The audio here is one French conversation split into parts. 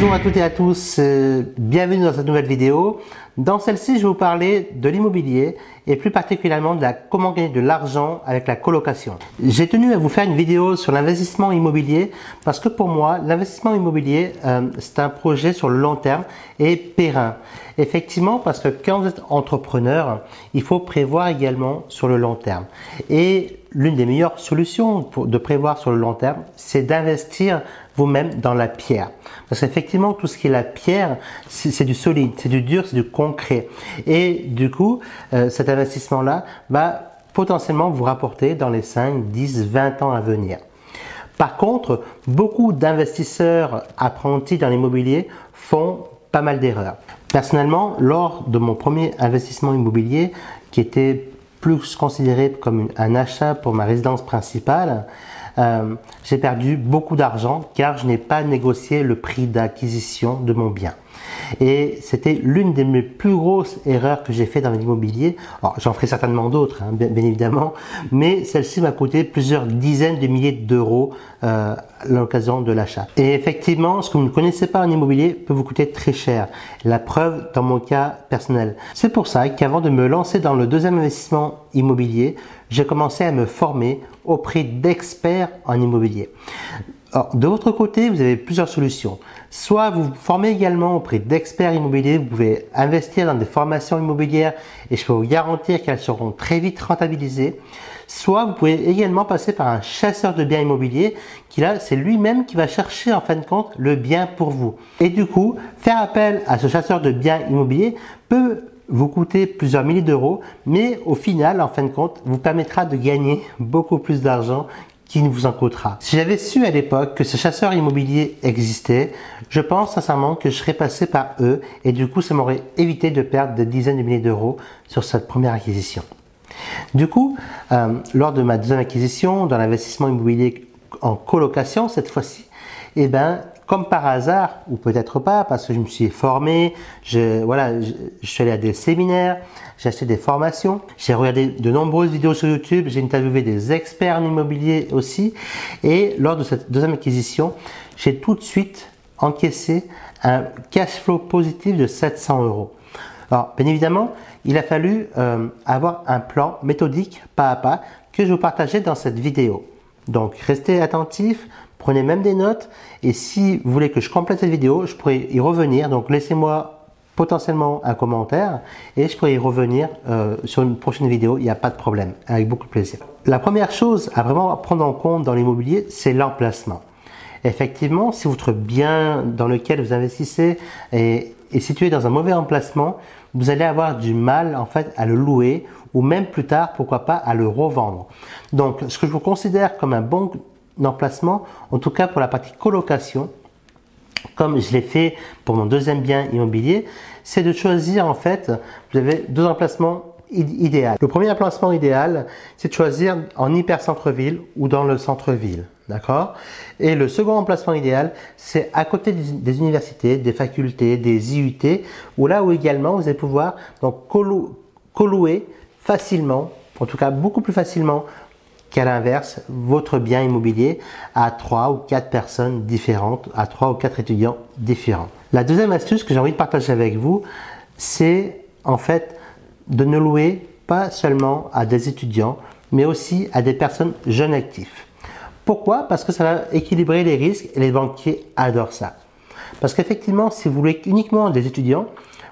Bonjour à toutes et à tous, euh, bienvenue dans cette nouvelle vidéo. Dans celle-ci, je vais vous parler de l'immobilier et plus particulièrement de la comment gagner de l'argent avec la colocation. J'ai tenu à vous faire une vidéo sur l'investissement immobilier parce que pour moi, l'investissement immobilier, euh, c'est un projet sur le long terme et périn. Effectivement, parce que quand vous êtes entrepreneur, il faut prévoir également sur le long terme. Et l'une des meilleures solutions pour, de prévoir sur le long terme, c'est d'investir vous-même dans la pierre. Parce qu'effectivement, tout ce qui est la pierre, c'est du solide, c'est du dur, c'est du concret. Et du coup, euh, cet investissement-là va potentiellement vous rapporter dans les 5, 10, 20 ans à venir. Par contre, beaucoup d'investisseurs apprentis dans l'immobilier font pas mal d'erreurs. Personnellement, lors de mon premier investissement immobilier, qui était plus considéré comme un achat pour ma résidence principale, euh, j'ai perdu beaucoup d'argent car je n'ai pas négocié le prix d'acquisition de mon bien. Et c'était l'une des mes plus grosses erreurs que j'ai fait dans l'immobilier. J'en ferai certainement d'autres, hein, bien, évidemment, mais celle-ci m'a coûté plusieurs dizaines de milliers d'euros euh, à l'occasion de l'achat. Et effectivement, ce que vous ne connaissez pas en immobilier peut vous coûter très cher. La preuve dans mon cas personnel. C'est pour ça qu'avant de me lancer dans le deuxième investissement immobilier, j'ai commencé à me former auprès d'experts en immobilier. De votre côté, vous avez plusieurs solutions. Soit vous vous formez également auprès d'experts immobiliers, vous pouvez investir dans des formations immobilières et je peux vous garantir qu'elles seront très vite rentabilisées. Soit vous pouvez également passer par un chasseur de biens immobiliers qui là, c'est lui-même qui va chercher en fin de compte le bien pour vous. Et du coup, faire appel à ce chasseur de biens immobiliers peut vous coûter plusieurs milliers d'euros, mais au final, en fin de compte, vous permettra de gagner beaucoup plus d'argent qui vous en coûtera. Si j'avais su à l'époque que ce chasseur immobilier existait, je pense sincèrement que je serais passé par eux et du coup ça m'aurait évité de perdre des dizaines de milliers d'euros sur cette première acquisition. Du coup, euh, lors de ma deuxième acquisition, dans l'investissement immobilier en colocation cette fois-ci, eh ben, comme par hasard, ou peut-être pas, parce que je me suis formé, je, voilà, suis allé à des séminaires, j'ai acheté des formations, j'ai regardé de nombreuses vidéos sur YouTube, j'ai interviewé des experts en immobilier aussi, et lors de cette deuxième acquisition, j'ai tout de suite encaissé un cash flow positif de 700 euros. Alors, bien évidemment, il a fallu euh, avoir un plan méthodique, pas à pas, que je vous partageais dans cette vidéo. Donc, restez attentifs, Prenez même des notes et si vous voulez que je complète cette vidéo, je pourrais y revenir. Donc laissez-moi potentiellement un commentaire et je pourrais y revenir euh, sur une prochaine vidéo, il n'y a pas de problème, avec beaucoup de plaisir. La première chose à vraiment prendre en compte dans l'immobilier, c'est l'emplacement. Effectivement, si votre bien dans lequel vous investissez est, est, situé dans un mauvais emplacement, vous allez avoir du mal en fait à le louer ou même plus tard, pourquoi pas, à le revendre. Donc, ce que je vous considère comme un bon emplacement, en tout cas pour la partie colocation, comme je l'ai fait pour mon deuxième bien immobilier, c'est de choisir en fait, vous avez deux emplacements idéaux. Le premier emplacement idéal, c'est de choisir en hyper centre-ville ou dans le centre-ville. D'accord? Et le second emplacement idéal, c'est à côté des, universités, des facultés, des IUT, où là où également vous allez pouvoir donc colouer facilement, en tout cas beaucoup plus facilement, qu'à l'inverse, votre bien immobilier à trois ou quatre personnes différentes, à trois ou quatre étudiants différents. La deuxième astuce que j'ai envie de partager avec vous, c'est en fait de ne louer pas seulement à des étudiants, mais aussi à des personnes jeunes actifs. Pourquoi? Parce que ça va équilibrer les risques et les banquiers adorent ça. Parce qu'effectivement, si vous louez uniquement des étudiants,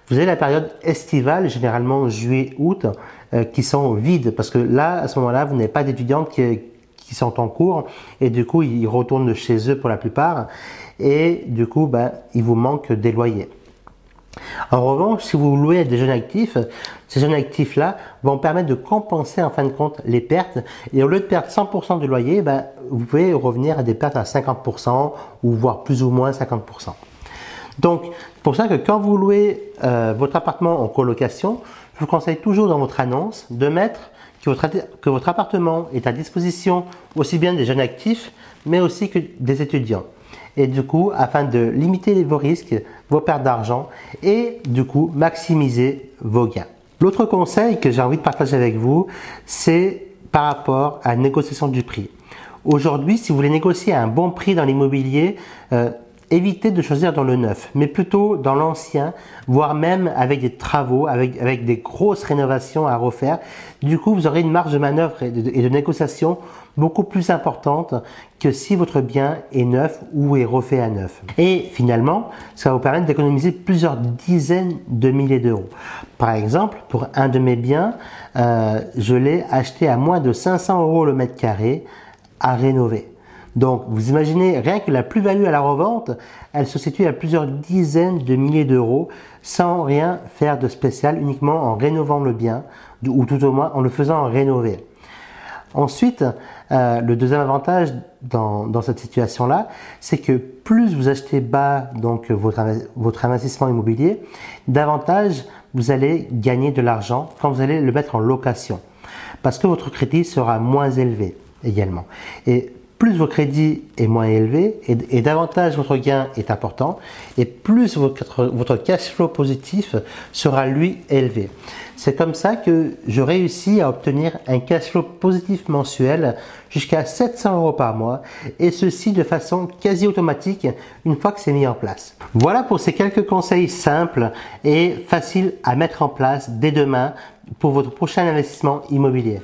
vous avez la période estivale, généralement juillet-août, euh, qui sont vides parce que là, à ce moment-là, vous n'avez pas d'étudiants qui, qui, sont en cours et du coup, ils retournent chez eux pour la plupart et du coup, ben, il vous manque des loyers. En revanche, si vous louez des jeunes actifs, ces jeunes actifs-là vont permettre de compenser en fin de compte les pertes. Et au lieu de perdre 100% du loyer, ben, vous pouvez revenir à des pertes à 50% ou voire plus ou moins 50%. Donc, pour ça que quand vous louez euh, votre appartement en colocation, je vous conseille toujours dans votre annonce de mettre que votre, appartement est à disposition aussi bien des jeunes actifs, mais aussi que des étudiants. Et du coup, afin de limiter vos risques, vos pertes d'argent et du coup maximiser vos gains. L'autre conseil que j'ai envie de partager avec vous, c'est par rapport à la négociation du prix. Aujourd'hui, si vous voulez négocier un bon prix dans l'immobilier, euh, évitez de choisir dans le neuf, mais plutôt dans l'ancien, voire même avec des travaux, avec, avec des grosses rénovations à refaire. Du coup, vous aurez une marge de manœuvre et de, négociation beaucoup plus importante que si votre bien est neuf ou est refait à neuf. Et finalement, ça va vous permettre d'économiser plusieurs dizaines de milliers d'euros. Par exemple, pour un de mes biens, euh, je l'ai acheté à moins de 500 euros le mètre carré à rénover. Donc, vous imaginez, rien que la plus-value à la revente, elle se situe à plusieurs dizaines de milliers d'euros sans rien faire de spécial, uniquement en rénovant le bien, ou tout au moins en le faisant rénover. Ensuite, euh, le deuxième avantage dans, cette situation-là, c'est que plus vous achetez bas donc votre, investissement immobilier, davantage vous allez gagner de l'argent quand vous allez le mettre en location, parce que votre crédit sera moins élevé également. Plus votre crédit est moins élevé et, davantage votre gain est important et plus votre, votre cash flow positif sera lui élevé. C'est comme ça que je réussis à obtenir un cash flow positif mensuel jusqu'à 700 euros par mois et ceci de façon quasi automatique une fois que c'est mis en place. Voilà pour ces quelques conseils simples et faciles à mettre en place dès demain pour votre prochain investissement immobilier.